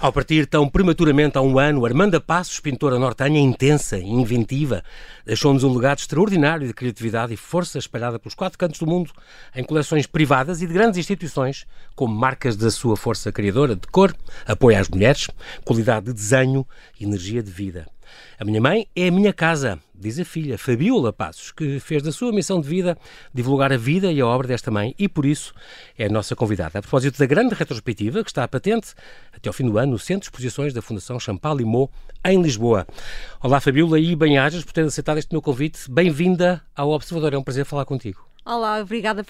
Ao partir tão prematuramente há um ano, Armanda Passos, pintora nortenha intensa e inventiva, deixou-nos um legado extraordinário de criatividade e força espalhada pelos quatro cantos do mundo, em coleções privadas e de grandes instituições, como marcas da sua força criadora de cor, apoio às mulheres, qualidade de desenho e energia de vida. A minha mãe é a minha casa, diz a filha, Fabiola Passos, que fez da sua missão de vida divulgar a vida e a obra desta mãe e, por isso, é a nossa convidada. A propósito da grande retrospectiva que está patente até ao fim do ano no Centro de Exposições da Fundação Champalimau, em Lisboa. Olá, Fabiola, e bem-ajas por ter aceitado este meu convite. Bem-vinda ao Observador. É um prazer falar contigo. Olá, obrigada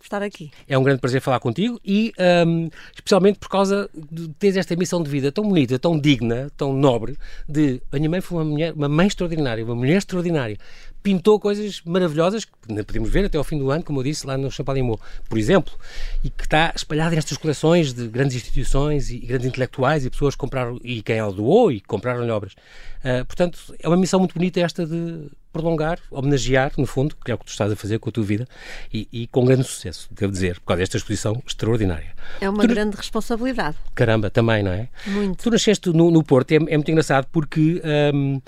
por estar aqui. É um grande prazer falar contigo e um, especialmente por causa de teres esta missão de vida tão bonita, tão digna, tão nobre, de a minha mãe foi uma mulher, uma mãe extraordinária, uma mulher extraordinária. Pintou coisas maravilhosas que podemos ver até ao fim do ano, como eu disse, lá no Champalimau, por exemplo, e que está espalhada nestas coleções de grandes instituições e grandes intelectuais e pessoas que compraram, e quem ela doou e compraram-lhe obras. Uh, portanto, é uma missão muito bonita esta de prolongar, homenagear, no fundo, que é o que tu estás a fazer com a tua vida, e, e com grande sucesso, devo dizer, por causa desta exposição extraordinária. É uma tu, grande responsabilidade. Caramba, também, não é? Muito. Tu nasceste no, no Porto, é, é, muito engraçado porque um,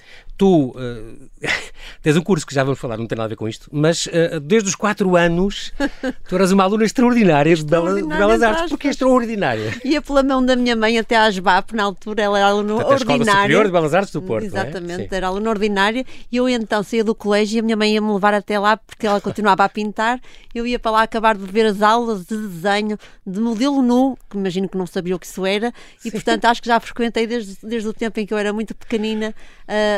tu uh, tens um curso que já vamos falar, não tem nada a ver com isto, mas uh, desde os quatro anos tu eras uma aluna extraordinária, de, Belas, de Belas Artes. Porquê extraordinária? Ia pela mão da minha mãe até à ASBAP, na altura ela era aluna Portanto, ordinária. A Superior de Belas Artes do Porto, Exatamente, é? era aluna ordinária e eu então saía do colégio e a minha mãe ia-me levar até lá porque ela continuava a pintar. Eu ia para lá acabar de ver as aulas de desenho de modelo nu, que imagino que não sabia o que isso era, e Sim. portanto acho que já frequentei desde, desde o tempo em que eu era muito pequenina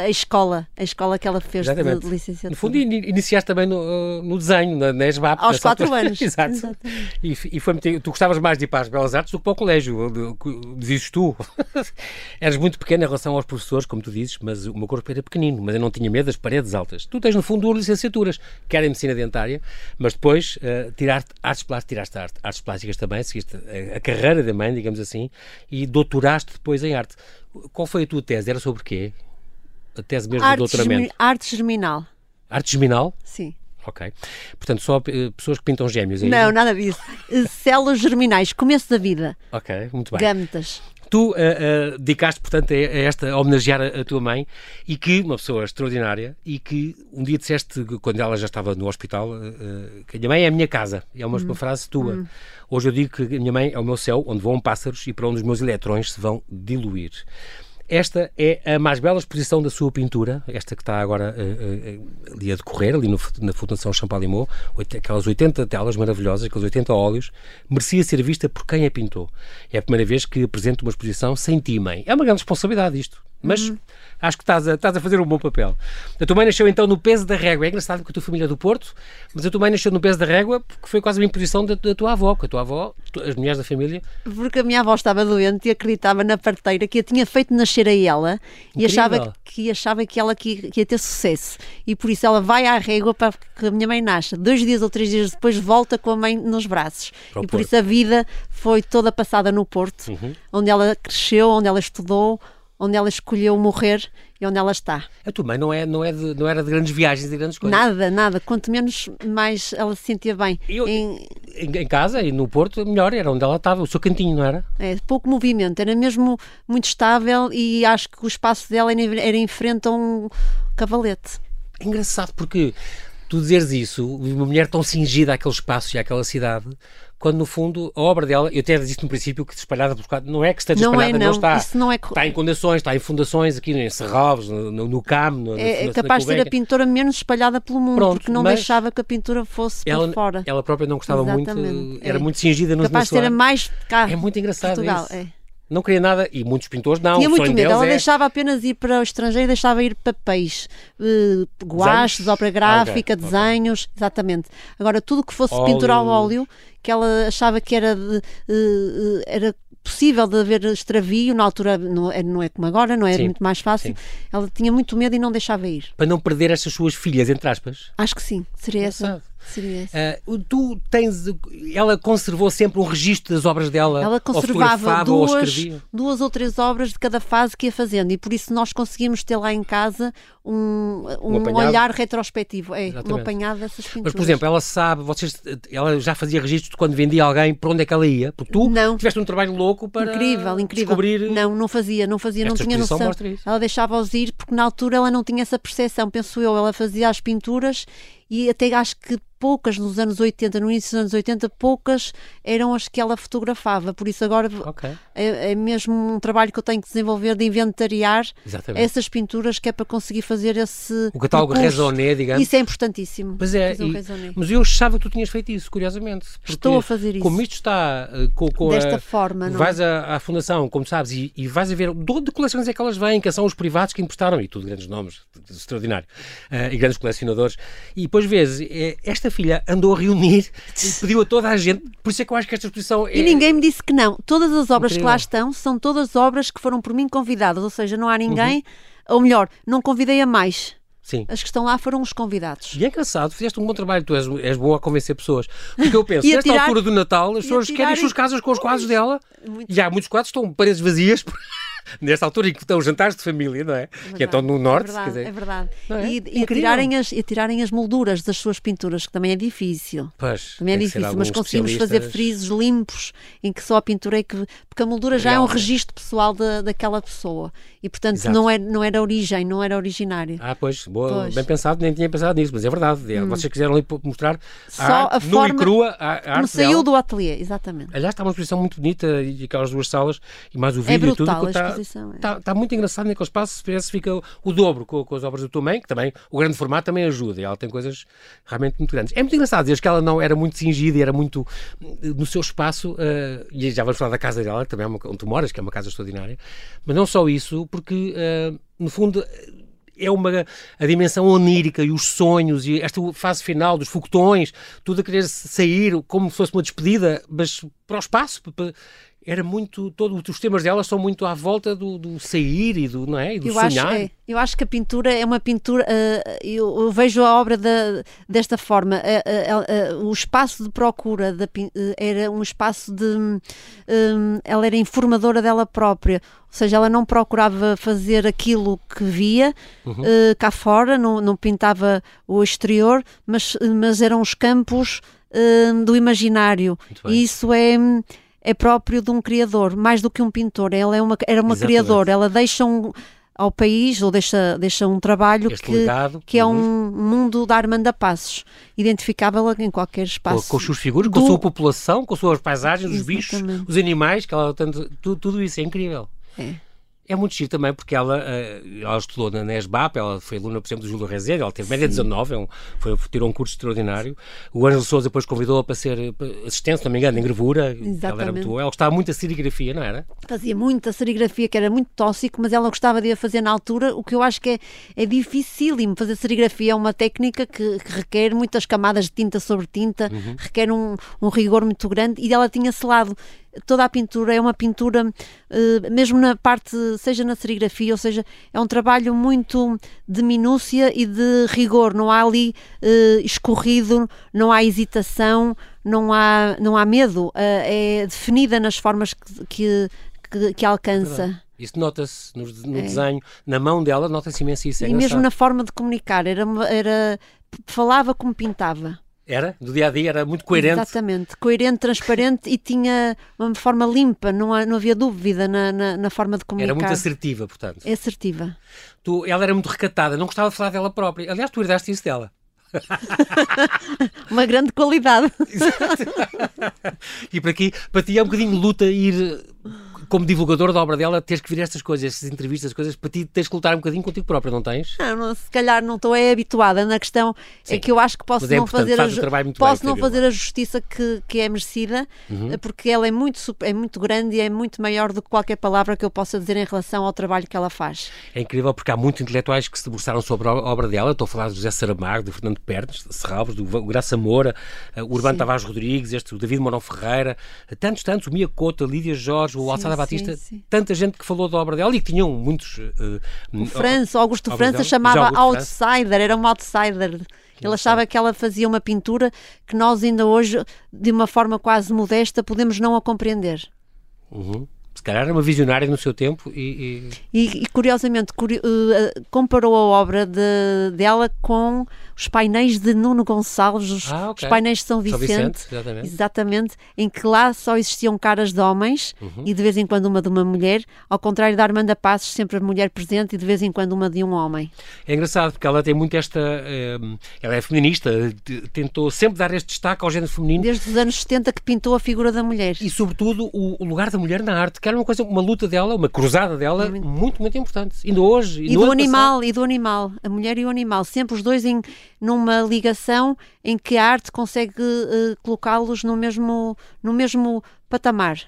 a escola, a escola que ela fez Exatamente. de, licenciatura. No fundo, iniciaste também no, no desenho, na, na ESBAP. Aos quatro anos. Exato. E, e foi tu gostavas mais de ir para as Belas Artes do que para o colégio, dizes tu. Eras muito pequena em relação aos professores, como tu dizes, mas o meu corpo era pequenino, mas eu não tinha medo das paredes altas. Tu tens, no fundo, duas licenciaturas, que era em medicina dentária, mas depois uh, tiraste artes plásticas, tiraste arte, artes plásticas também, seguiste a, a carreira da mãe, digamos assim, e doutoraste depois em arte. Qual foi a tua tese? Era sobre quê? A tese mesmo arte do doutoramento? Arte germinal. Arte germinal? Sim. Ok. Portanto, só uh, pessoas que pintam gêmeos, é Não, nada disso. Células germinais, começo da vida. Ok, muito bem. Gâmetas. Tu uh, uh, dedicaste, portanto, a, esta, a homenagear a, a, tua mãe e que, uma pessoa extraordinária, e que um dia disseste, quando ela já estava no hospital, que a minha mãe é a minha casa. É uma, hum. uma frase tua. Hum. Hoje eu digo que a minha mãe é o meu céu, onde voam pássaros e para onde os meus eletrões se vão diluir. Esta é a mais bela exposição da sua pintura, esta que está agora uh, uh, ali a decorrer, ali no, na Fundação Champalimau, aquelas 80 telas maravilhosas, aqueles 80 óleos, merecia ser vista por quem a pintou. É a primeira vez que apresento uma exposição sem ti, mãe. É uma grande responsabilidade isto, mas uhum acho que estás a, estás a fazer um bom papel. A tua mãe nasceu então no peso da régua. É engraçado que a tua família é do Porto, mas a tua mãe nasceu no peso da régua porque foi quase uma imposição da, da tua avó, que a tua avó, as mulheres da família. Porque a minha avó estava doente e acreditava na parteira que a tinha feito nascer a ela Incrível. e achava que, achava que ela que, que ia ter sucesso. E por isso ela vai à régua para que a minha mãe nasça. Dois dias ou três dias depois volta com a mãe nos braços. e por Porto. isso a vida foi toda passada no Porto, uhum. onde ela cresceu, onde ela estudou, onde ela escolheu morrer e onde ela está. A tua mãe não, é, não, é de, não era de grandes viagens e grandes coisas? Nada, nada. Quanto menos, mais ela se sentia bem. Eu, em... em... casa e no Porto, melhor, era onde ela estava, o seu cantinho, não era? É, pouco movimento, era mesmo muito estável e acho que o espaço dela era em frente a um cavalete. É engraçado porque tu dizeres isso, uma mulher tão cingida àquele espaço e àquela cidade, quando no fundo a obra dela, eu até disse no princípio que espalhada por não é que esteja não espalhada, é, não. não está. Isso não é... Está em condensações, está em fundações aqui em Serralves, no, no, no CAM, no, é, é capaz de ser a pintora menos espalhada pelo mundo, Pronto, porque não deixava que a pintura fosse ela, por fora. Ela própria não gostava Exatamente, muito, era é. muito cingida no Capaz de ser a mais cá. É muito engraçado Portugal, isso. É. Não queria nada, e muitos pintores não. Tinha muito medo, ela é... deixava apenas ir para o estrangeiro, deixava ir papéis, uh, guaches, obra gráfica, ah, okay, desenhos, okay. exatamente. Agora, tudo que fosse óleo. pintura ao óleo, que ela achava que era, de, uh, era possível de haver extravio, na altura não é, não é como agora, não é sim, muito mais fácil. Sim. Ela tinha muito medo e não deixava ir. Para não perder estas suas filhas, entre aspas? Acho que sim, seria essa. Seria esse. Uh, tu tens. Ela conservou sempre um registro das obras dela? Ela conservava ou duas, ou duas ou três obras de cada fase que ia fazendo e por isso nós conseguimos ter lá em casa um, um, um olhar retrospectivo. É, Exatamente. um apanhado dessas pinturas. Mas, por exemplo, ela sabe, vocês, ela já fazia registros de quando vendia alguém para onde é que ela ia? Porque tu não. tiveste um trabalho louco para incrível, incrível. descobrir. Não, não fazia, não fazia, não tinha noção. Ela deixava-os ir porque na altura ela não tinha essa percepção, penso eu. Ela fazia as pinturas e até acho que poucas nos anos 80, no início dos anos 80, poucas eram as que ela fotografava. Por isso agora okay. é, é, mesmo um trabalho que eu tenho que desenvolver de inventariar Exatamente. essas pinturas que é para conseguir fazer esse O catálogo raisonné, digamos. Isso é importantíssimo. Pois é, e, mas eu achava que tu tinhas feito isso, curiosamente. Estou a fazer isso. Como isto está uh, com, com Desta a, forma, não Vais à, à, fundação, como sabes, e, e vais a ver de onde coleções é que elas vêm, que são os privados que emprestaram, e tudo grandes nomes, extraordinário, uh, e grandes colecionadores. E depois vês, é, esta filha andou a reunir e pediu a toda a gente. Por isso é que eu acho que esta exposição é. E ninguém me disse que não. Todas as obras Incrível. que lá estão são todas obras que foram por mim convidadas, ou seja, não há ninguém, uhum. ou melhor, não convidei a mais. Sim. As que estão lá foram os convidados. E é engraçado, fizeste um bom trabalho, tu és, és boa a convencer pessoas. Porque eu penso, nesta tirar, altura do Natal, as pessoas querem as suas casas com os quadros dela. Muito e há muitos quadros que estão paredes vazias. nesta altura em que estão jantares de família, não é? é que estão no norte. É verdade. Dizer, é verdade. É? E, e, tirarem as, e tirarem as molduras das suas pinturas, que também é difícil. Pois, também é difícil, mas conseguimos fazer frisos limpos em que só a pintura é que. Porque a moldura já é um registro pessoal da, daquela pessoa e, portanto, não, é, não era origem, não era originário. Ah, pois, boa, pois. bem pensado, nem tinha pensado nisso, mas é verdade. É, hum. Vocês quiseram mostrar só a, a forma e crua a, a como saiu dela. do ateliê, exatamente. Aliás, está uma exposição muito bonita e aquelas duas salas e mais o é vídeo é brutal, e tudo. Está, exposição, é. está, está, muito engraçado naquele espaço, parece fica o dobro com, com, as obras do mãe, que também o grande formato também ajuda e ela tem coisas realmente muito grandes. É muito engraçado dizer que ela não era muito cingida era muito no seu espaço, uh, e já vamos falar da casa dela, que também é uma, onde tu moras, que é uma casa extraordinária, mas não só isso, porque. Uh, no fundo, é uma a dimensão onírica e os sonhos e esta fase final dos foguetões, tudo a querer sair como se fosse uma despedida, mas para o espaço, para, era muito. Todos os temas dela são muito à volta do, do sair e do, não é? E do eu sonhar. Acho, é, eu acho que a pintura é uma pintura. Uh, eu, eu, vejo a obra desta forma. Uh, uh, o espaço de procura da, era um espaço de. Um, ela era informadora dela própria. Ou seja, ela não procurava fazer aquilo que via uhum. cá fora, não, não pintava o exterior, mas, mas eram os campos do imaginário. E isso é é próprio de um criador, mais do que um pintor. Ela é uma, era uma Exatamente. criadora, ela deixa um, ao país ou deixa, deixa um trabalho que, legado, que é um mundo da Armanda Passos, identificável em qualquer espaço. Com, com as suas figuras, do... com a sua população, com as suas paisagens, os bichos, os animais, que ela tanto, tudo, tudo isso é incrível. É. É muito giro também porque ela, eh, ela estudou na NESBAP, ela foi aluna, por exemplo, do Júlio Rezende, ela teve média 19, é um, foi, tirou um curso extraordinário. O Ângelo Souza depois convidou-a para ser assistente, se não me engano, em gravura. Exatamente. Ela, era muito, ela gostava muito da serigrafia, não era? Fazia muita serigrafia, que era muito tóxico, mas ela gostava de a fazer na altura, o que eu acho que é, é dificílimo. Fazer serigrafia é uma técnica que, que requer muitas camadas de tinta sobre tinta, uhum. requer um, um rigor muito grande e ela tinha selado toda a pintura é uma pintura, uh, mesmo na parte, seja na serigrafia, ou seja, é um trabalho muito de minúcia e de rigor, não há ali uh, escorrido, não há hesitação, não há, não há medo, uh, é definida nas formas que, que, que, que alcança. Isso nota-se no, no é. desenho, na mão dela, nota-se imenso isso. É e engraçado. mesmo na forma de comunicar, era, era, falava como pintava. Era? Do dia a dia era muito coerente? Exatamente, coerente, transparente e tinha uma forma limpa, não, há, não havia dúvida na, na, na, forma de comunicar. Era muito assertiva, portanto. É assertiva. Tu, ela era muito recatada, não gostava de falar dela própria. Aliás, tu herdaste isso dela. uma grande qualidade. e para aqui, para ti é um bocadinho luta ir como divulgador da obra dela, teres que vir estas coisas, estas entrevistas, coisas, para ti tens que lutar um bocadinho contigo próprio, não tens? Não, não se calhar não estou é habituada na questão, é Sim. é que eu acho que posso é não fazer, a, posso bem, não fazer a justiça que, que é merecida, uhum. porque ela é muito, é muito grande e é muito maior do que qualquer palavra que eu possa dizer em relação ao trabalho que ela faz. É incrível porque há muitos intelectuais que se debruçaram sobre a obra dela, estou a falar do José Saramago, do Fernando Pernes, de Serralves, do Graça Moura, eh, o Urbano Tavares Rodrigues, este, o David Morão Ferreira, tantos, tantos, o Mia Cota, Lídia Jorge, o Alçada Batista, sim, tanta gente que falou da obra dela e que tinham muitos. Uh, o França, Augusto França chamava outsider, era um outsider. Ele achava que ela fazia uma pintura que nós ainda hoje, de uma forma quase modesta, podemos não a compreender. Uhum se calhar era uma visionária no seu tempo e... E, e, e curiosamente curi uh, comparou a obra de, dela com os painéis de Nuno Gonçalves, os, ah, okay. os painéis de São Vicente, São Vicente exatamente. exatamente. em que lá só existiam caras de homens uhum. e de vez em quando uma de uma mulher, ao contrário da Armanda Passos, sempre a mulher presente e de vez em quando uma de um homem. É engraçado porque ela tem muito esta... Uh, ela é feminista, tentou sempre dar este destaque ao género feminino. Desde os anos 70 que pintou a figura da mulher. E sobretudo o, o lugar da mulher na arte, que era uma coisa, uma luta dela, uma cruzada dela, muito, muito, muito importante. Ainda hoje. E, e do animal, passado. e do animal. A mulher e o animal. Sempre os dois em, numa ligação em que a arte consegue uh, colocá-los no mesmo, no mesmo patamar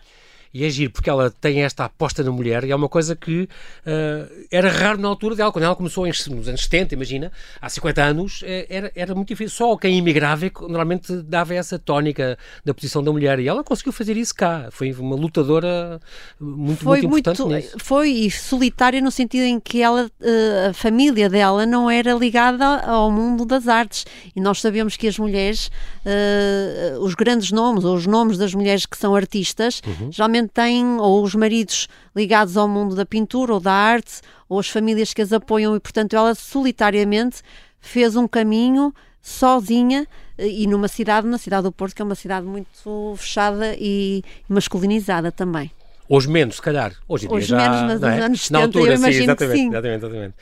e é giro, porque ela tem esta aposta na mulher e é uma coisa que uh, era raro na altura dela. Quando ela começou nos anos 70, imagina, há 50 anos, eh, era, era muito difícil. Só quem imigrava é normalmente dava essa tónica da posição da mulher e ela conseguiu fazer isso cá. Foi uma lutadora muito, foi muito importante muito. Foi solitária no sentido em que ela, uh, a família dela não era ligada ao mundo das artes e nós sabemos que as mulheres, uh, os grandes nomes, ou os nomes das mulheres que são artistas, uhum. geralmente têm ou os maridos ligados ao mundo da pintura ou da arte, ou as famílias que as apoiam, e portanto ela solitariamente fez um caminho sozinha e numa cidade, na cidade do Porto, que é uma cidade muito fechada e masculinizada também. Hoje menos, se calhar. Hoje Hoje já, menos, nos é? anos 70, na altura, eu imagino sim, exatamente, sim. Exatamente, exatamente.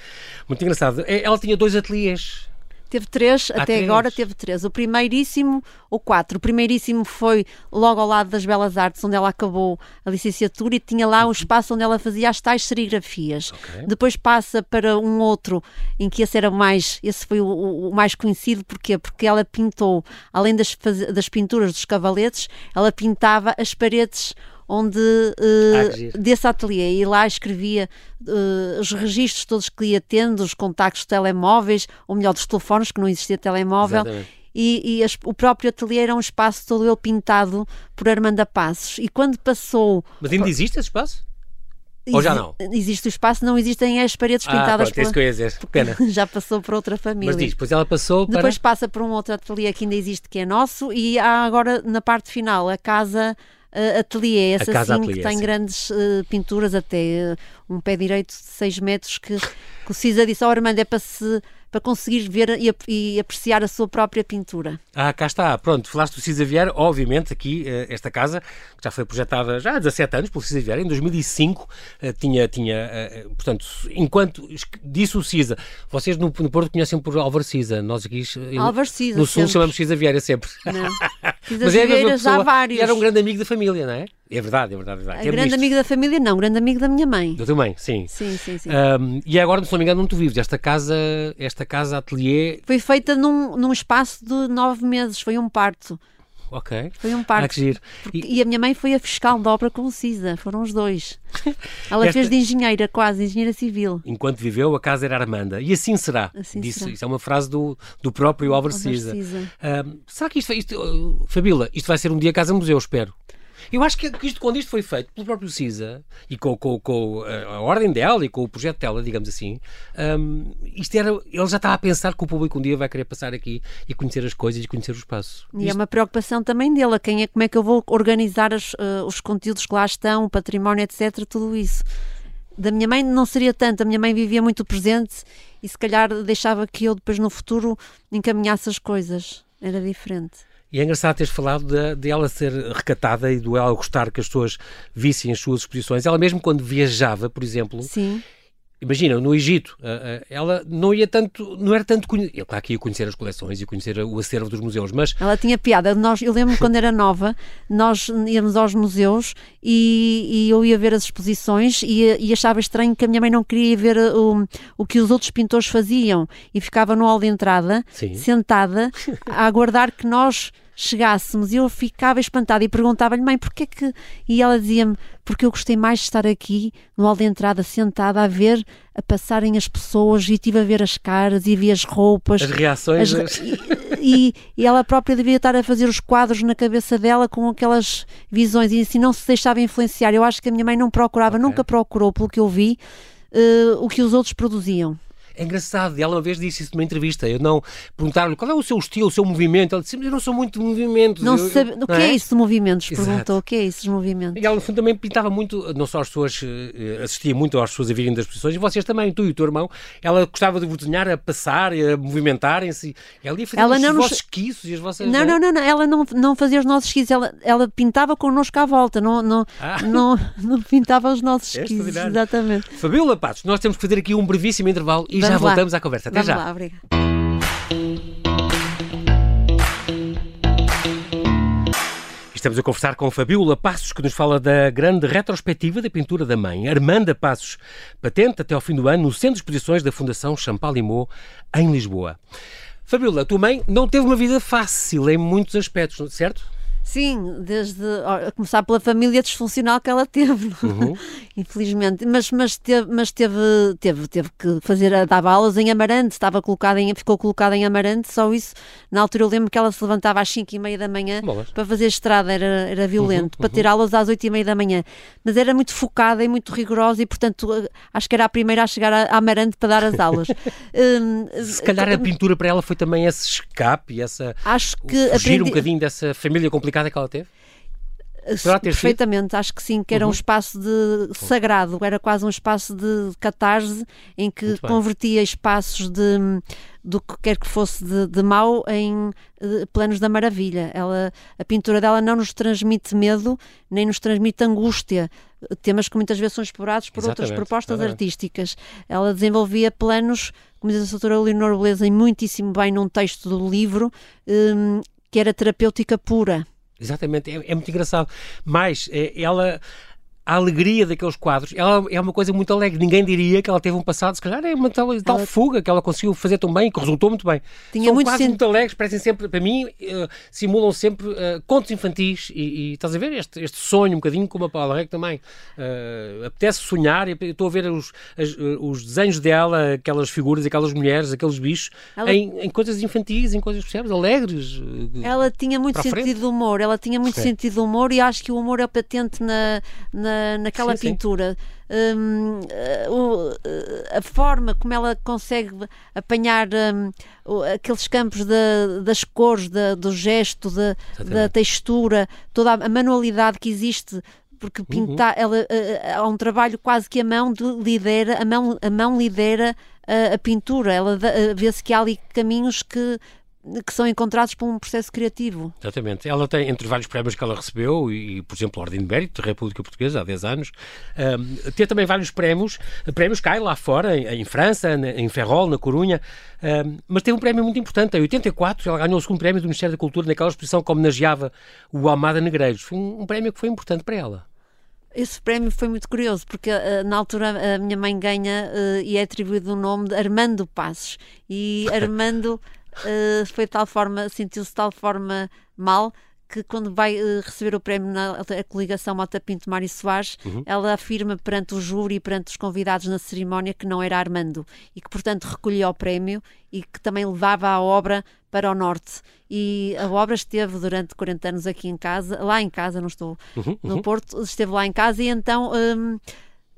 Muito engraçado. É, ela tinha dois ateliês Teve três, Há até três. agora teve três. O primeiríssimo, ou quatro. O primeiríssimo foi logo ao lado das Belas Artes, onde ela acabou a licenciatura e tinha lá um uhum. espaço onde ela fazia as tais serigrafias. Okay. Depois passa para um outro, em que esse era mais, esse foi o, o, mais conhecido, porquê? Porque ela pintou, além das, das pinturas dos cavaletes, ela pintava as paredes onde uh, desse ateliê e lá escrevia uh, os registros todos que ia tendo, os contactos de telemóveis, ou melhor, dos telefones, que não existia telemóvel. Exatamente. E, e as, o próprio ateliê era um espaço todo ele pintado por Armanda Passos. E quando passou. Mas ainda existe esse espaço? Ou já não? Existe o espaço, não existem as paredes ah, pintadas pronto, pela... isso que eu ia dizer. Pena. já passou para outra família. Mas diz, depois ela passou para... Depois passa para um outro ateliê que ainda existe, que é nosso, e há agora, na parte final, a casa uh, ateliê, esse assim ateliê, que tem sim. grandes uh, pinturas, até uh, um pé direito de 6 metros, que, que o Cisa disse ao oh, Armando é para se para conseguir ver e, e, apreciar a sua própria pintura. Ah, cá está. Pronto, falaste do Cisa Vieira, obviamente aqui eh, esta casa, que já foi projetada já há 17 anos pelo Cisa Vieira, em 2005 eh, tinha, tinha eh, portanto, enquanto disse o Cisa, vocês no, no Porto conhecem por Álvaro Cisa, nós aqui Álvaro Cisa, no Sul sempre. chamamos Cisa Vieira sempre. Não. Cisa Mas é Vieira já vários. era um grande amigo da família, não é? É verdade, é verdade. É verdade. É grande amigo da família, não, grande amigo da minha mãe. Da tua mãe, sim. Sim, sim, sim. Um, e agora, se não me engano, não tu vives. Esta casa, esta casa ateliê. Foi feita num, num espaço de nove meses, foi um parto. Ok. Foi um parto. Ah, que giro. Porque, e... e... a minha mãe foi a fiscal de obra com Cisa, foram os dois. Ela Esta... fez de engenheira, quase, engenheira civil. Enquanto viveu, a casa era Armanda. E assim será. Assim Disse, será. Isso é uma frase do, do próprio Álvaro Cisa. Uh, será que isto, isto uh, Fabíola, isto vai ser um dia casa-museu, espero. Eu acho que isto, quando isto foi feito pelo próprio CISA e com, com, com a ordem dela e com o projeto dela, digamos assim, um, isto era, ele já estava a pensar que o público um dia vai querer passar aqui e conhecer as coisas e conhecer o espaço. E é isto... é uma preocupação também dele, quem é, como é que eu vou organizar as, uh, os conteúdos que lá estão, o património, etc., tudo isso. Da minha mãe não seria tanto, a minha mãe vivia muito presente e se calhar deixava que eu depois no futuro encaminhasse as coisas. Era diferente. E é engraçado teres falado de, de, ela ser recatada e do ela gostar que as pessoas vissem as suas exposições. Ela mesmo quando viajava, por exemplo, Sim. Imagina, no Egito, ela não ia tanto, não era tanto conhecer, claro que ia conhecer as coleções e conhecer o acervo dos museus, mas... Ela tinha piada, nós, eu lembro quando era nova, nós íamos aos museus e, e eu ia ver as exposições e, e, achava estranho que a minha mãe não queria ver o, o que os outros pintores faziam e ficava no hall de entrada, Sim. sentada, a aguardar que nós chegássemos e eu ficava espantada e perguntava-lhe, mãe, porquê que. E ela dizia-me, porque eu gostei mais de estar aqui, no hall de entrada, sentada, a ver, a passarem as pessoas e estive a ver as caras e vi as roupas. As reações. As, e, e, ela própria devia estar a fazer os quadros na cabeça dela com aquelas visões e assim não se deixava influenciar. Eu acho que a minha mãe não procurava, okay. nunca procurou, pelo que eu vi, uh, o que os outros produziam. É engraçado. Ela uma vez disse isso numa entrevista. Eu não perguntaram-lhe qual é o seu estilo, o seu movimento. Ela disse: Eu não sou muito de movimentos. Não eu, sabe... O que é? é? isso de movimentos? Exato. Perguntou. O que é isso de movimentos? E ela, no fundo, também pintava muito, não só as pessoas, eh, assistia muito às pessoas a virem das exposições, e vocês também, tu e o teu irmão. Ela gostava de desenhar a passar, a movimentarem-se. Ela ia fazer Ela os não nos- vossos esquiços e as vossas. Não, é? não, não, não, ela não, não fazia os nossos esquizes, ela, ela pintava connosco à volta, não, não, Ah. não, não pintava os nossos É extraordinário. exatamente. Fabiola Patos, nós temos que fazer aqui um brevíssimo intervalo e já Vamos lá. voltamos à conversa. Até Vamos já. lá, obrigada. Estamos a conversar com Fabiola Passos, que nos fala da grande retrospectiva da pintura da mãe, Armanda Passos, patente até ao fim do ano no Centro de Exposições da Fundação Champalimau, em Lisboa. Fabiola, tua mãe não teve uma vida fácil em muitos aspectos, certo? Sim, desde a começar pela família disfuncional que ela teve, Uhum. infelizmente, mas, mas, teve, mas teve, teve, teve que fazer, dava aulas em Amarante, estava colocada em, ficou colocada em Amarante, só isso, na altura eu lembro que ela se levantava às 5 e meia da manhã Bolas. para fazer estrada, era, era violento, Uhum, para ter aulas às 8 e meia da manhã, mas era muito focada e muito rigorosa e portanto eh, acho que era a primeira a chegar a, a Amarante para dar as aulas. Hum, Se calhar a pintura para ela foi também esse escape, essa acho que fugir um aprendi- bocadinho dessa família complicada que ela teve. Poderá ter sido? Perfeitamente, acho que sim, que era um Uhum. espaço de sagrado, era quase um espaço de catarse em que convertia espaços de do que quer que fosse de, de mau em eh, planos da maravilha. Ela, a pintura dela não nos transmite medo, nem nos transmite angústia, temas que muitas vezes são explorados por outras Exatamente, propostas exatamente. artísticas. Ela desenvolvia planos, como diz a doutora Leonor Beleza, e muitíssimo bem num texto do livro, hum, que era terapêutica pura. Exatamente, é, é muito engraçado. Mas é, ela, a alegria daqueles quadros, ela é uma coisa muito alegre. Ninguém diria que ela teve um passado, se calhar é uma tal, tal Ela- fuga que ela conseguiu fazer tão bem, que resultou muito bem. Tinha São muito quadros sen- muito alegres, parecem sempre, para mim, eh, simulam sempre eh, contos infantis. E, e estás a ver este, este sonho, um bocadinho como a Paula Reg também. Eh, apetece sonhar, eu estou a ver os, as- os desenhos dela, aquelas figuras, aquelas mulheres, aqueles bichos, Ela- em, em coisas infantis, em coisas, percebes? Alegres. Ela tinha muito sentido de humor, ela tinha muito Sim. sentido de humor e acho que o humor é patente na, na, naquela Sim, pintura. Hum, eh, o- eh, a forma como ela consegue apanhar hum, o- aqueles campos da- das cores, da- do gesto, da, da textura, toda a, a manualidade que existe. Porque Uhum. pintar, ela, eh, há um trabalho quase que a mão de- lidera, a mão, a mão lidera a, a pintura. Ela eh, vê-se que há ali caminhos que, que são encontrados por um processo criativo. Exatamente. Ela tem, entre vários prémios que ela recebeu, e, por exemplo, a Ordem de Mérito da República Portuguesa, há 10 anos, um, tem também vários prémios, prémios cá e lá fora, em, em França, na- em Ferrol, na Corunha, um, mas teve um prémio muito importante. Em 84, ela ganhou o segundo prémio do Ministério da Cultura naquela exposição que homenageava o Almada Negreiros. Foi um, um prémio que foi importante para ela. Esse prémio foi muito curioso, porque eh, na altura a minha mãe ganha eh, e é atribuído o nome de Armando Passos. E Armando eh, foi de tal forma, sentiu-se de tal forma mal que quando vai eh, receber o prémio na coligação Mota Pinto Mário Soares, ela afirma perante o júri e perante os convidados na cerimónia que não era Armando e que, portanto, recolhia o prémio e que também levava a obra para o norte. E a obra esteve durante 40 anos aqui em casa, lá em casa, não estou Uhum, no Porto, esteve lá em casa e então hum,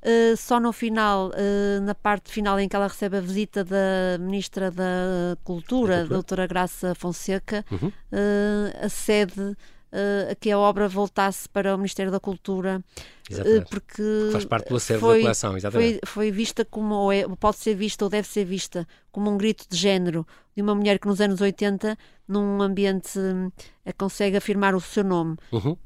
eh, só no final, eh, na parte final em que ela recebe a visita da Ministra da Cultura, Da a Cultura. doutora Graça Fonseca, Uhum. eh, acede a que a obra voltasse para o Ministério da Cultura, Exatamente. porque Faz parte do acervo foi- da coleção, exatamente. foi, foi vista como, ou é- pode ser vista ou deve ser vista como um grito de género de uma mulher que nos anos 80, num ambiente, consegue afirmar o seu nome. Uhum.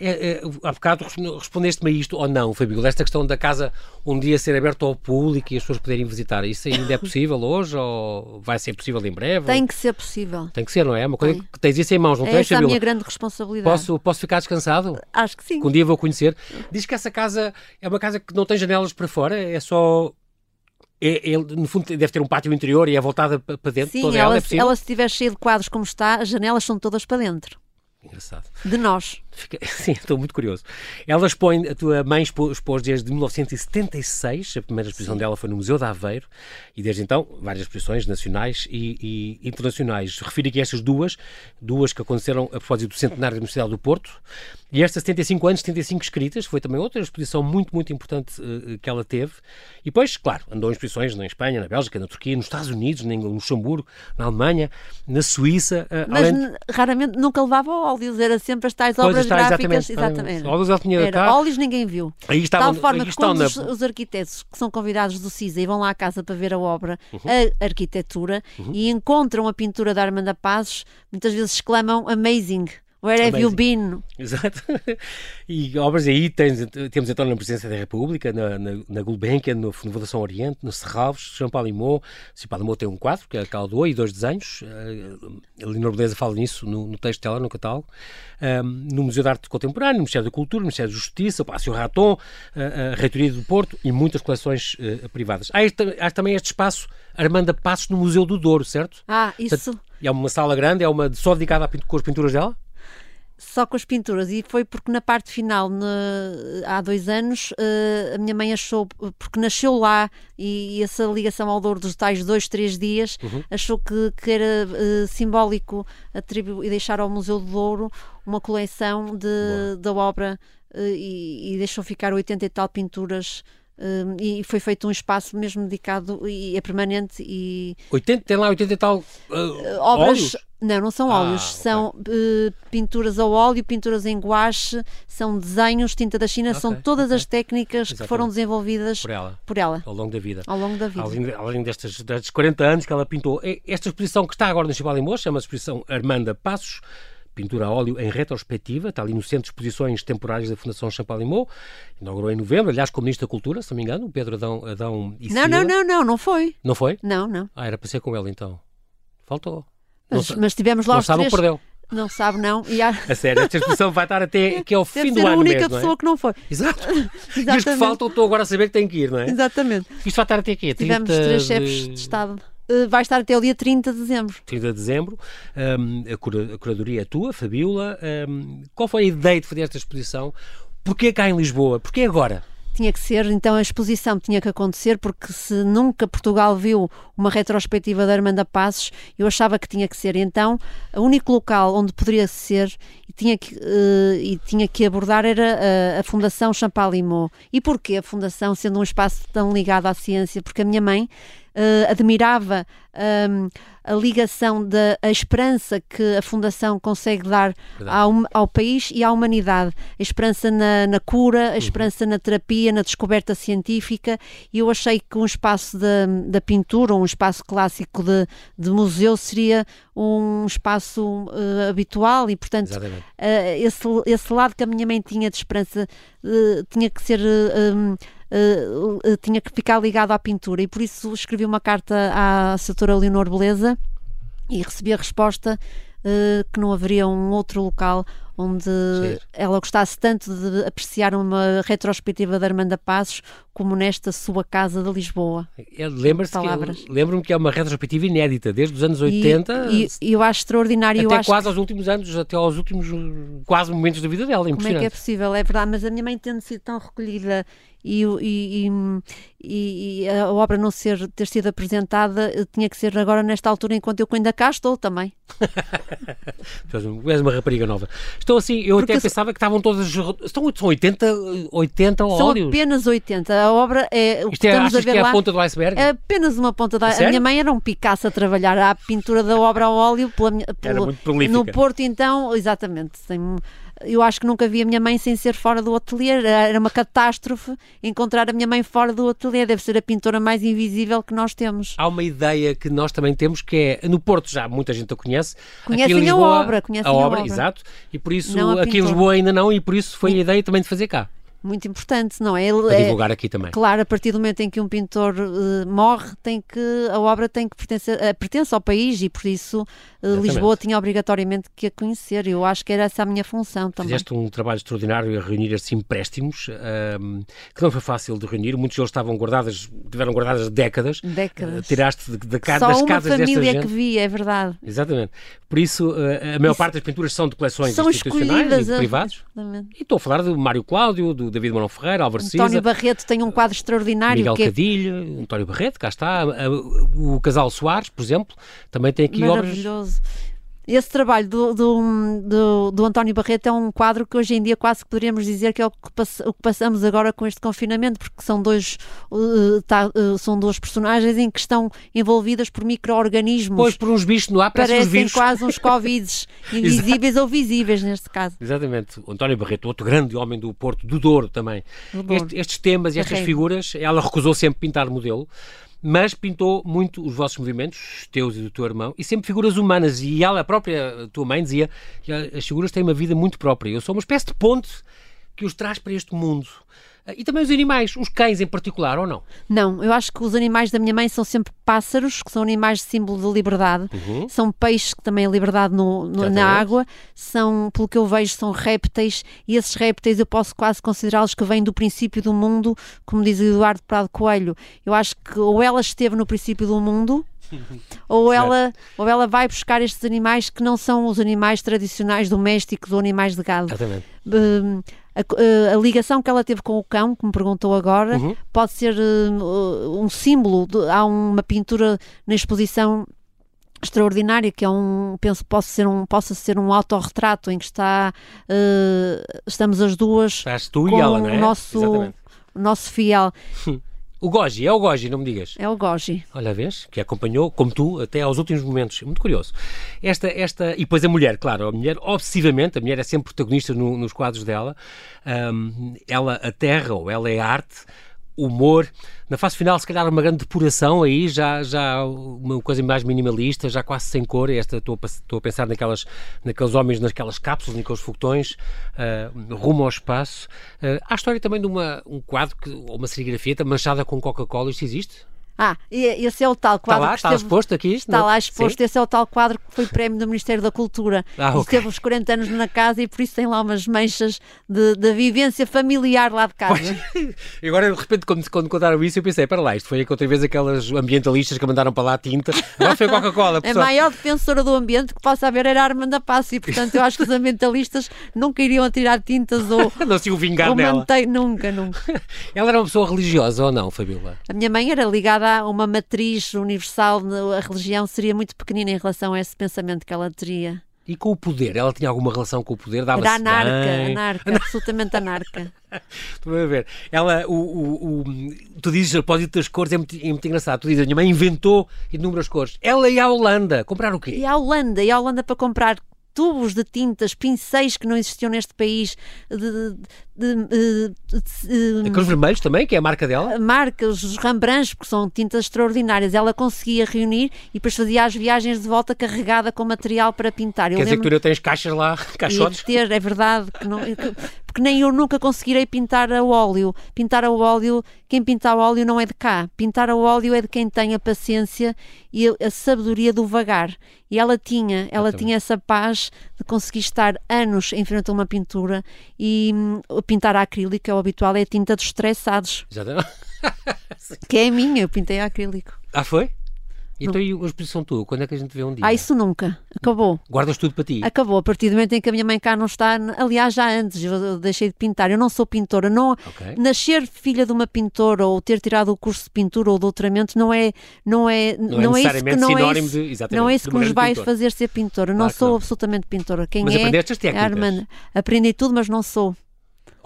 É, é, há bocado respondeste-me a isto ou não, Fabíola? Esta questão da casa um dia ser aberta ao público e as pessoas poderem visitar, isso ainda é possível hoje ou vai ser possível em breve? Tem que ser possível. Tem que ser, não é? É Uma coisa Tem. que tens isso em mãos, não É tens, essa a Fabíola? minha grande responsabilidade. Posso, posso ficar descansado? Acho que sim. Que um dia vou conhecer. Diz que essa casa é uma casa que não tem janelas para fora, é só. É, é- no fundo, deve ter um pátio interior e é voltada pa- para dentro. Sim, toda ela, ela, é ela se estiver cheia de quadros como está, as janelas são todas para dentro. Engraçado. De nós. Fica... Sim, estou muito curioso. Ela expõe, a tua mãe expôs desde 1976, a primeira exposição Sim. dela foi no Museu de Aveiro, e desde então várias exposições nacionais e, e internacionais. Refiro aqui estas duas, duas que aconteceram a propósito do centenário da Universidade do Porto, e estas 75 anos, 75 escritas, foi também outra exposição muito, muito importante uh, que ela teve. E depois, claro, andou em exposições na Espanha, na Bélgica, na Turquia, nos Estados Unidos, no Luxemburgo, na Alemanha, na Suíça. Uh, Mas além... raramente nunca levava óleos, era sempre as tais obras gráficas. Exatamente. exatamente. Óleos ela tinha era, cá. Óleos ninguém viu. Aí estavam, de tal forma que quando na... os, os, arquitetos que são convidados do CISA e vão lá à casa para ver a obra, uhum. a arquitetura, uhum. e encontram a pintura da Armanda Pazos, muitas vezes exclamam amazing. Where have you been? Exato. E obras aí tens, temos então na Presidência da República, na, na, na Gulbenkian, no Fundação Oriente, no Serralves, Champalimau. Champalimau tem um quadro, que é a Caldou, e dois desenhos. A Leonor Beleza fala nisso no, no texto dela, no catálogo. Um, no Museu de Arte Contemporânea, no Ministério da Cultura, no Ministério da Justiça, o Palácio Raton, a, a Reitoria do Porto e muitas coleções uh, privadas. Há, este, há também este espaço Armanda Passos no Museu do Douro, certo? Ah, isso. Portanto, é uma sala grande, é uma só dedicada a, com as pinturas dela? Só com as pinturas e foi porque na parte final há dois anos uh, a minha mãe achou porque nasceu lá e, e, essa ligação ao Douro dos tais dois três dias uhum. achou que, que era uh, simbólico atribuir e deixar ao Museu do Douro uma coleção de, da obra uh, e, e, deixou ficar 80 e tal pinturas e foi feito um espaço mesmo dedicado e é permanente e 80 tem lá 80 e tal obras óleos? Não, não são óleos, ah, são uh, pinturas ao óleo, pinturas em guache, são desenhos, tinta da China, okay, são todas okay. as técnicas Exatamente. que foram desenvolvidas por ela, por ela, ao longo da vida. Ao longo da vida. Além, além destes, destes 40 anos que ela pintou. Esta exposição que está agora no Chival Moura chama-se exposição Armanda Passos, pintura a óleo em retrospectiva, está ali no Centro de Exposições Temporárias da Fundação Champalimau, inaugurou em novembro, aliás, como Ministro da Cultura, se não me engano, o Pedro Adão, Adão e Não, não, não, não, não foi. Não foi? Não, não. Ah, era para ser com ele então. Faltou. Mas, mas tivemos lá não os sabe três... perdeu. Não sabe, não. E há... A sério, esta exposição vai estar até que é o fim do ano mesmo. a única mesmo, pessoa é? que não foi. Exato. e os que faltam, estou agora a saber que tem que ir, não é? Exatamente. Isto vai estar até aqui? 30 Tivemos três de... chefes de Estado. Uh, vai estar até o dia 30 de dezembro. 30 de dezembro. Um, a, cura, a, curadoria é tua, Fabiola. Um, qual foi a ideia de fazer esta exposição? Porquê cá em Lisboa? Porquê agora? tinha que ser, então a exposição tinha que acontecer, porque se nunca Portugal viu uma retrospectiva da Armanda Passos, eu achava que tinha que ser. Então, o único local onde poderia ser e tinha que, uh, e tinha que abordar era a, a Fundação Champalimau. E porquê a Fundação, sendo um espaço tão ligado à ciência? Porque a minha mãe uh, admirava um, a ligação da a esperança que a Fundação consegue dar ao, ao, país e à humanidade. A esperança na, na cura, a uhum. esperança na terapia, na descoberta científica. E eu achei que um espaço da, da pintura, um espaço clássico de, de museu, seria um espaço uh, habitual e, portanto, uh, esse, esse lado que a minha mãe tinha de esperança uh, tinha que ser. Um, uh, tinha que ficar ligado à pintura. E por isso escrevi uma carta à setora Leonor Beleza e recebi a resposta uh, que não haveria um outro local onde Sim. ela gostasse tanto de apreciar uma retrospectiva da Armanda Passos como nesta sua casa de Lisboa. Lembra-se que, lembro-me que é uma retrospectiva inédita, desde os anos 80. E, e eu acho extraordinário. Até eu quase que... aos últimos anos, até aos últimos quase momentos da vida dela. Como é que é possível? É verdade, mas a minha mãe tendo sido tão recolhida e, e, e, e, a obra não ser, ter sido apresentada tinha que ser agora nesta altura enquanto eu ainda cá estou também. És uma rapariga nova. Estou assim, eu Porque até pensava que estavam todas. Estão, são 80, 80 são óleos. São apenas 80. A obra é. O Isto é, estamos a ver que é lá, a ponta do iceberg? É apenas uma ponta da. A, a minha mãe era um Picasso a trabalhar a pintura da obra ao óleo pela, pela, era muito prolífica. no Porto, então, exatamente. Tem, eu acho que nunca vi a minha mãe sem ser fora do ateliê. Era uma catástrofe encontrar a minha mãe fora do ateliê. Deve ser a pintora mais invisível que nós temos. Há uma ideia que nós também temos que é no Porto já muita gente a conhece. Conhecem aqui Lisboa, a obra, conhecem a, obra, a obra, exato. E por isso aqui em Lisboa ainda não, e por isso foi a ideia também de fazer cá. muito importante, não é? Ele, Para é, divulgar aqui também. Claro, a partir do momento em que um pintor uh, morre, tem que a obra tem que pertencer, uh, pertence ao país e por isso uh, Lisboa tinha obrigatoriamente que a conhecer. Eu acho que era essa a minha função também. Fizeste um trabalho extraordinário a reunir esses empréstimos, ehm, que não foi fácil de reunir. Muitos deles estavam guardados, tiveram guardadas décadas. Décadas. tiraste de, de, Só das casas desta família que vi, é verdade. Exatamente. Por isso, a maior isso, parte das pinturas são de coleções são institucionais e privados. Exatamente. E estou a falar do Mário Cláudio, do David Marão Ferreira, Álvaro António Cisa, Barreto tem um quadro extraordinário. Miguel que é... Cadilho, António Barreto, cá está. O Casal Soares, por exemplo, também tem aqui obras... Maravilhoso. Esse trabalho do, do, do, do, António Barreto é um quadro que hoje em dia quase que poderíamos dizer que é o que, pass, o que passamos agora com este confinamento, porque são dois, uh, tá, uh, são duas personagens em que estão envolvidas por micro-organismos. Pois, por uns bichos no ar, parecem uns quase uns Covids, invisíveis ou visíveis neste caso. Exatamente. O António Barreto, outro grande homem do Porto, do Douro também. Do Douro. Este, estes temas e estas figuras, ela recusou sempre pintar modelo, mas pintou muito os vossos movimentos, os teus e do teu irmão, e sempre figuras humanas. E ela, a própria a tua mãe, dizia que as figuras têm uma vida muito própria. Eu sou uma espécie de ponte que os traz para este mundo. E também os animais, os cães em particular, ou não? Não, eu acho que os animais da minha mãe são sempre pássaros, que são animais de símbolo de liberdade. Uhum. São peixes que também é liberdade no, no, na água. São, pelo que eu vejo, são répteis. E esses répteis eu posso quase considerá-los que vêm do princípio do mundo, como diz Eduardo Prado Coelho. Eu acho que ou ela esteve no princípio do mundo, ou ela, ou ela vai buscar estes animais que não são os animais tradicionais domésticos ou animais de gado. Exatamente. Uh, a, a, ligação que ela teve com o cão, que me perguntou agora, uhum. pode ser uh, um símbolo. De, há uma pintura na exposição extraordinária que é um penso possa ser um possa ser um autorretrato em que está uh, estamos as duas Estás tu e ela, não é? o nosso Exatamente. nosso fiel O Goji, é o Goji, não me digas. É o Goji. Olha, vês, que acompanhou, como tu, até aos últimos momentos. Muito curioso. Esta, esta, e depois a mulher, claro, a mulher, obsessivamente, a mulher é sempre protagonista no, nos quadros dela. Um, ela aterra, ou ela é arte, humor. Na fase final, se calhar, uma grande depuração aí, já, já uma coisa mais minimalista, já quase sem cor. Esta estou a, estou a pensar naquelas, naqueles homens, naquelas cápsulas, naqueles foguetões, uh, rumo ao espaço. Uh, há a história também de uma, um quadro, que, uma serigrafia manchada com Coca-Cola. Isto existe? Ah, esse é o tal quadro. Está lá, está exposto aqui? Está lá exposto. Sim? Esse é o tal quadro que foi prémio do Ministério da Cultura. Ah, okay. Esteve uns 40 anos na casa e por isso tem lá umas manchas de, de vivência familiar lá de casa. e agora, de repente, quando, quando contaram isso, eu pensei: para lá, isto foi outra vez aquelas ambientalistas que mandaram para lá a tinta. Agora foi Coca-Cola. A maior defensora do ambiente que possa haver era a Armanda Passo e, portanto, eu acho que os ambientalistas nunca iriam atirar tintas ou. não se o vingar nela. Mantei, nunca, nunca. Ela era uma pessoa religiosa ou não, Fabíola? A minha mãe era ligada a uma matriz universal, a religião seria muito pequenina em relação a esse pensamento que ela teria. E com o poder? Ela tinha alguma relação com o poder? Dava Era anarca, bem? anarca, absolutamente anarca. Estou a ver. Ela, o, o, o, tu dizes a propósito das cores, é muito, é muito engraçado. Tu dizes, a minha mãe inventou inúmeras cores. Ela ia à Holanda comprar o quê? Ia à Holanda, ia à Holanda para comprar tubos de tintas, pincéis que não existiam neste país, de, de, de, de Aqueles vermelhos também, que é a marca dela? Marcas, os Rembrandts, porque são tintas extraordinárias. Ela conseguia reunir e depois fazia as viagens de volta carregada com material para pintar. Eu Quer dizer que tu ainda tens caixas lá, caixotes? ter, é verdade. Que não, que, porque nem eu nunca conseguirei pintar a óleo. Pintar a óleo, quem pinta a óleo não é de cá. Pintar a óleo é de quem tem a paciência e a sabedoria do vagar. E ela tinha, ela tinha essa paz de conseguir estar anos em frente a uma pintura e hum, pintar a acrílico, é o habitual, é a tinta dos estressados. Exatamente. que é a minha, eu pintei a acrílico. Ah, foi? Então e a exposição tua? Quando é que a gente vê um dia? Ah, isso nunca. Acabou. Guardas tudo para ti? Acabou. A partir do momento em que a minha mãe cá não está, aliás, já antes, eu deixei de pintar. Eu não sou pintora. Não, okay. Nascer filha de uma pintora ou ter tirado o curso de pintura ou doutoramento não é, não é, não, não é, é isso que, não é isso, de, não é isso que nos vai pintor. fazer ser pintora. Claro não sou não. absolutamente pintora. Quem mas é, aprendeste as técnicas? É. Aprendi tudo, mas não sou.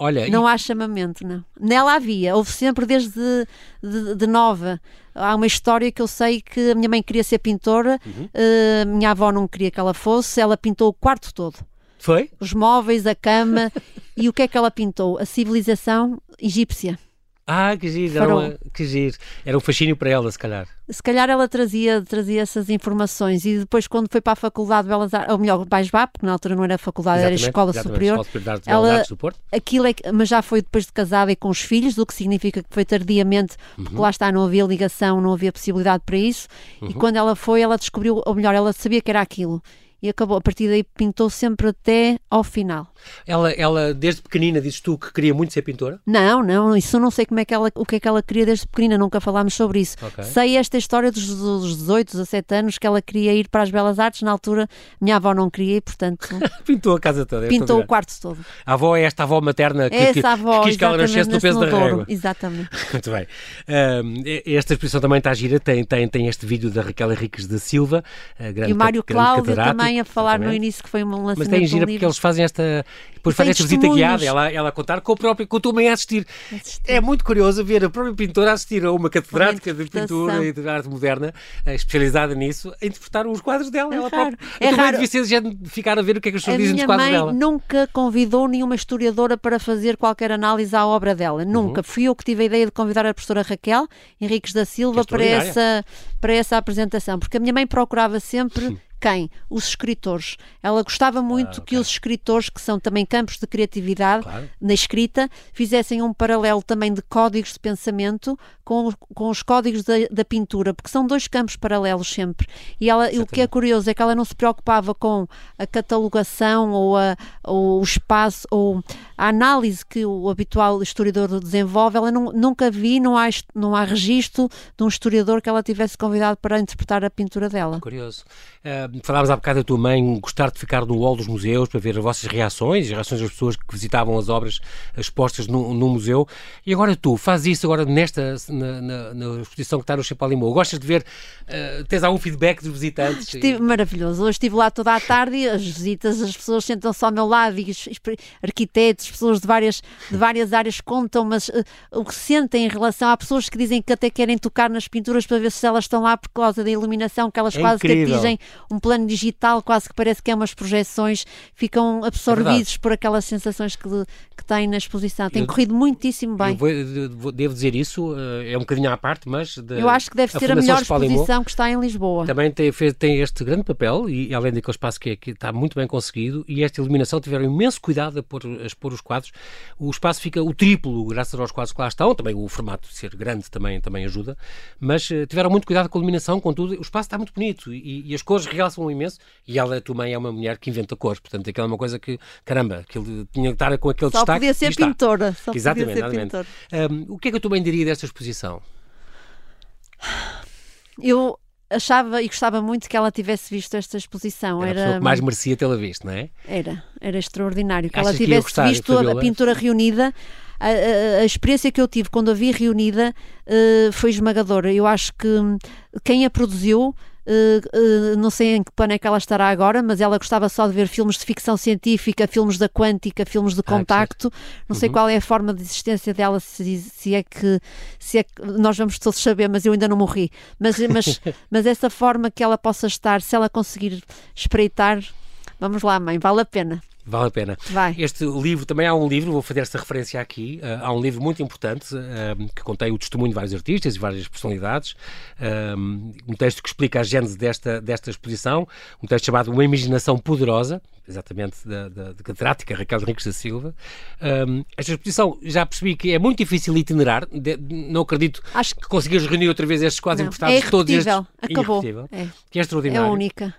Olha, não e... há chamamento, não. Nela havia, houve sempre desde de, de, nova. Há uma história que eu sei que a minha mãe queria ser pintora, uhum. uh, minha avó não queria que ela fosse, ela pintou o quarto todo. Foi? Os móveis, a cama. e o que é que ela pintou? A civilização egípcia. Ah, que giro, era, uma, que giro. Era um fascínio para ela, se calhar. Se calhar ela trazia, trazia essas informações e depois, quando foi para a Faculdade de Belas Artes, ou melhor, Baixbá, porque na altura não era faculdade, Exatamente, era Escola exatamente, Superior. Escola Superior de ela, Belas Artes do Porto. Aquilo é, que- mas já foi depois de casada e com os filhos, o que significa que foi tardiamente, porque lá está, não havia ligação, não havia possibilidade para isso. E quando ela foi, ela descobriu, ou melhor, ela sabia que era aquilo. E acabou, a partir daí pintou sempre até ao final. Ela, ela, desde pequenina, dizes tu que queria muito ser pintora? Não, não, isso eu não sei como é que ela, o que é que ela queria desde pequenina, nunca falámos sobre isso. Ok. Sei esta história dos, dos 18, 17 anos que ela queria ir para as Belas Artes, na altura minha avó não queria e, portanto, Pintou a casa toda. pintou o quarto todo. A avó é esta avó materna que, que- Essa avó, que quis que ela nascesse no peso da régua. Exatamente. Muito bem. Ahm, esta exposição também está gira, tem, tem, tem este vídeo da Raquel Henriques da Silva, grande, E o Mário Cláudio catedrático, também a falar no exatamente. início que foi um lançamento Mas tem gira porque livro. eles fazem esta. Depois fazem esta visita guiada, ela, ela a contar com o próprio, com a tua mãe a assistir. É muito curioso ver a própria pintora assistir a uma catedrática de pintura e de arte moderna, eh, especializada nisso, a interpretar os quadros dela. É ela raro. própria. É também raro. devia ser gente de ficar a ver o que é que as pessoas dizem dos minha quadros mãe dela. nunca convidou nenhuma historiadora para fazer qualquer análise à obra dela. Nunca. Uhum. Fui eu que tive a ideia de convidar a professora Raquel Henriques da Silva é para essa, para essa apresentação. Porque a minha mãe procurava sempre. Quem? Os escritores. Ela gostava muito que ok. os escritores, que são também campos de criatividade Claro. na escrita, fizessem um paralelo também de códigos de pensamento com, com os códigos da, da pintura, porque são dois campos paralelos sempre. E ela, o que é curioso é que ela não se preocupava com a catalogação ou, a, ou o espaço ou a análise que o habitual historiador desenvolve. Ela não- nunca vi, não há, não há registro de um historiador que ela tivesse convidado para interpretar a pintura dela. Curioso. Uh, falavas há bocado da tua mãe gostar de ficar no hall dos museus para ver as vossas reações, as reações das pessoas que visitavam as obras expostas no, no museu. E agora tu, fazes isso agora nesta na, na- na exposição que está no Chapalimau. Gostas de ver, uh, tens algum feedback dos visitantes? Estive maravilhoso. Hoje estive lá toda a tarde e as visitas, as pessoas sentam-se ao meu lado e os- os arquitetos, pessoas de várias, de várias áreas contam, mas eh, o que sentem em relação. Há pessoas que dizem que até querem tocar nas pinturas para ver se elas estão lá por causa da iluminação, que elas É quase que incrível. atingem um plano digital, quase que parece que é umas projeções, ficam absorvidos por aquelas sensações que, que têm na exposição. Tem Eu- corrido muitíssimo bem. vou- devo dizer isso, uh, é um bocadinho à parte, mas... de- Eu acho que deve ser a melhor exposição que está em Lisboa. Também tem, fez- tem este grande papel, e além daquele espaço que, é- que está muito bem conseguido, e esta iluminação tiveram imenso cuidado a, pôr, a expor os quadros. O espaço fica o triplo, graças aos quadros que lá estão, também o formato de ser grande também, também ajuda, mas eh, tiveram muito cuidado com a iluminação, com tudo. O espaço está muito bonito e, e as cores realçam imenso. E ela, a mãe, é uma mulher que inventa cores, portanto, aquela é uma coisa que, caramba, aquilo tinha que estar com aquele Só destaque. podia ser pintora. Só Exatamente, podia ser pintora. Um, o que é que a tua mãe diria desta exposição? Eu achava e gostava muito que ela tivesse visto esta exposição. Era a Era, que mais merecia tê-la visto, não é? era, era extraordinário. Que Achas ela que tivesse gostar, visto a, a pintura reunida. A, a- a experiência que eu tive quando a vi reunida eh, foi esmagadora. Eu acho que hum, quem a produziu. Eh, eh, não sei em que plano é que ela estará agora, mas ela gostava só de ver filmes de ficção científica, filmes da quântica, filmes de Ah, Uhum. contacto. Não sei qual é a forma de existência dela, se, se é que se é que nós vamos todos saber, mas eu ainda não morri. Mas, mas, mas essa forma que ela possa estar, se ela conseguir espreitar, vamos lá, mãe, vale a pena. Vale a pena. Vai. Este livro, também há um livro, vou fazer esta referência aqui, eh, há um livro muito importante eh, que contém o testemunho de vários artistas e várias personalidades, eh, um texto que explica a gênese desta, desta exposição, um texto chamado Uma Imaginação Poderosa, exatamente da, da, da catedrática Raquel Henriques da Silva. Eh, esta exposição, já percebi que é muito difícil itinerar, de- não acredito Acho que consigas reunir outra vez estes quadros Não, importados, é todos estes. Acabou. É. Que é É extraordinário. única.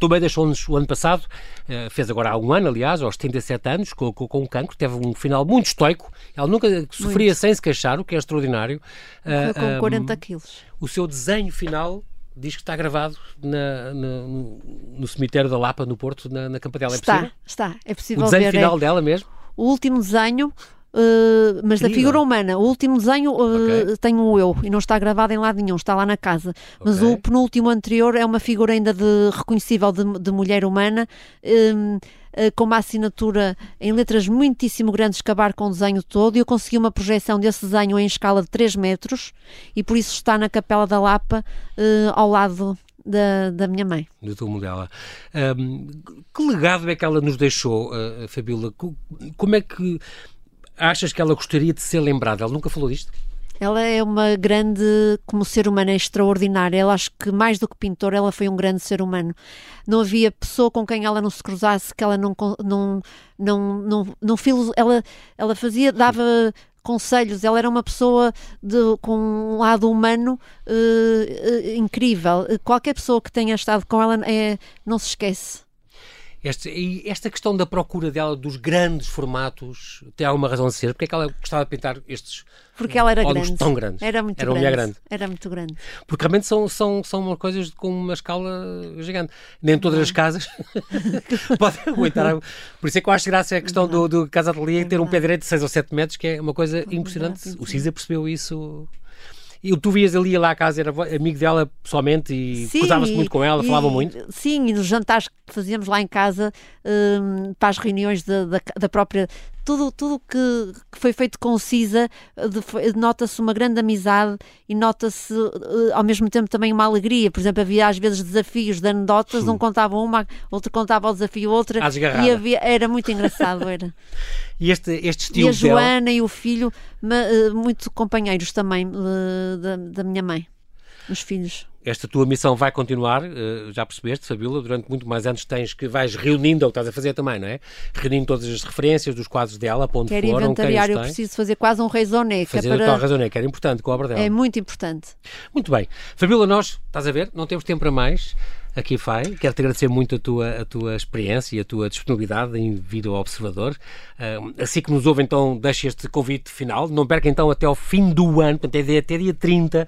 Também deixou-nos o ano passado, eh, fez agora há um ano, aliás, aos 77 anos, com, com, com um cancro, teve um final muito estoico. Ela nunca sofria sem se queixar, o que é extraordinário. Foi com ah, 40 quilos. O seu desenho final diz que está gravado na- na- no, no cemitério da Lapa, no Porto, na, na Campadela. É Está, possível? está. É O possível desenho ver. é. final dela mesmo? O último desenho, eh, mas da figura humana. O último desenho eh, Ok. tenho eu e não está gravado em lado nenhum, está lá na casa. Mas Ok. o penúltimo anterior é uma figura ainda de, reconhecível de, de mulher humana. eh, eh, com uma assinatura em letras muitíssimo grandes que abarcam o desenho todo e eu consegui uma projeção desse desenho em escala de 3 metros e por isso está na Capela da Lapa ao lado da, da minha mãe. do túmulo dela. Ahm, que legado é que ela nos deixou, uh, Fabíola? Co- Como é que achas que ela gostaria de ser lembrada? Ela nunca falou disto? Ela é uma grande, como ser humano, é extraordinária. Ela acho que mais do que pintor, ela foi um grande ser humano. Não havia pessoa com quem ela não se cruzasse que ela não não não não, não ela ela fazia dava conselhos. Ela era uma pessoa de, com um lado humano uh, uh, incrível. Qualquer pessoa que tenha estado com ela é, não se esquece. Este, esta questão da procura dela dos grandes formatos tem alguma razão de ser? Porque é que ela gostava de pintar estes Porque ela era grande. tão grandes? Era muito era grande. grande. Era muito grande. Porque realmente são, são, são coisas com uma escala gigante. Nem todas as casas podem aguentar. Por isso é que eu acho graça a questão do, do Casa Atelier ter um pé direito de 6 ou 7 metros, que é uma coisa impressionante. O Cisa percebeu isso e tu vias ali lá à casa, era amigo dela pessoalmente e cruzava-se muito com ela, falava muito? Sim, e nos jantares que fazíamos lá em casa, um, para as reuniões da, da, da própria tudo tudo que, que foi feito com o CISA nota-se uma grande amizade e nota-se uh, ao mesmo tempo também uma alegria. Por exemplo, havia às vezes desafios de anedotas, um contava uma, outro contava o desafio outra e havia, era muito engraçado, era. e este, este estilo E a Joana dela... e o filho, uh, muito companheiros também da, da minha mãe, os filhos esta tua missão vai continuar, uh, já percebeste, Fabíola, durante muito mais anos tens que vais reunindo, é o que estás a fazer também, não é? Reunindo todas as referências dos quadros dela, ponto Quer foram, inventariar, eu preciso fazer quase um. Fazer é para... o raisonné, que era importante com a obra dela. É muito importante. Muito bem. Fabíola, nós, estás a ver, não temos tempo para mais aqui vai. Quero-te agradecer muito a tua, a tua experiência e a tua disponibilidade em vir ao Observador. Uh, assim que nos ouve, então, deixa este convite final. Não perca, então, até ao fim do ano, portanto, é até dia 30.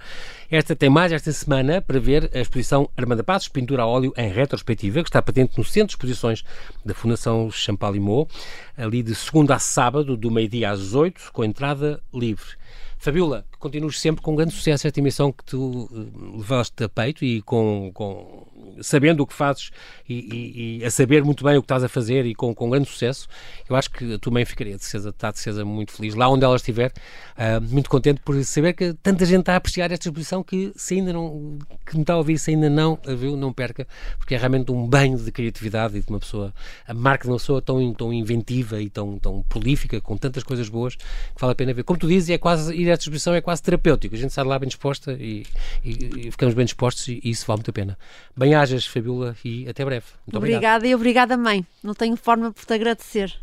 Esta tem mais esta semana para ver a exposição Armanda Passos, pintura a óleo em retrospectiva, que está patente no Centro de Exposições da Fundação Champalimau, ali de segunda a sábado, do meio-dia às 18, com entrada livre. Fabiola, continuas sempre com grande sucesso esta emissão que tu uh, levaste a peito e com, com sabendo o que fazes e, e, e, a saber muito bem o que estás a fazer e com, com grande sucesso, eu acho que a tua mãe ficaria de César, está de César muito feliz, lá onde ela estiver, uh, muito contente por saber que tanta gente está a apreciar esta exposição que se ainda não, que me está a ouvir, se ainda não a viu, não perca, porque é realmente um banho de criatividade e de uma pessoa, a marca de uma pessoa tão, tão inventiva e tão, tão prolífica, com tantas coisas boas, que vale a pena ver. Como tu dizes, é quase, ir esta exposição é quase terapêutico, a gente sai lá bem disposta e, e, e ficamos bem dispostos e, e isso vale muito a pena. Bem hajas, Fabiola, e até breve. Muito obrigada obrigado. e obrigada, mãe. Não tenho forma por te agradecer.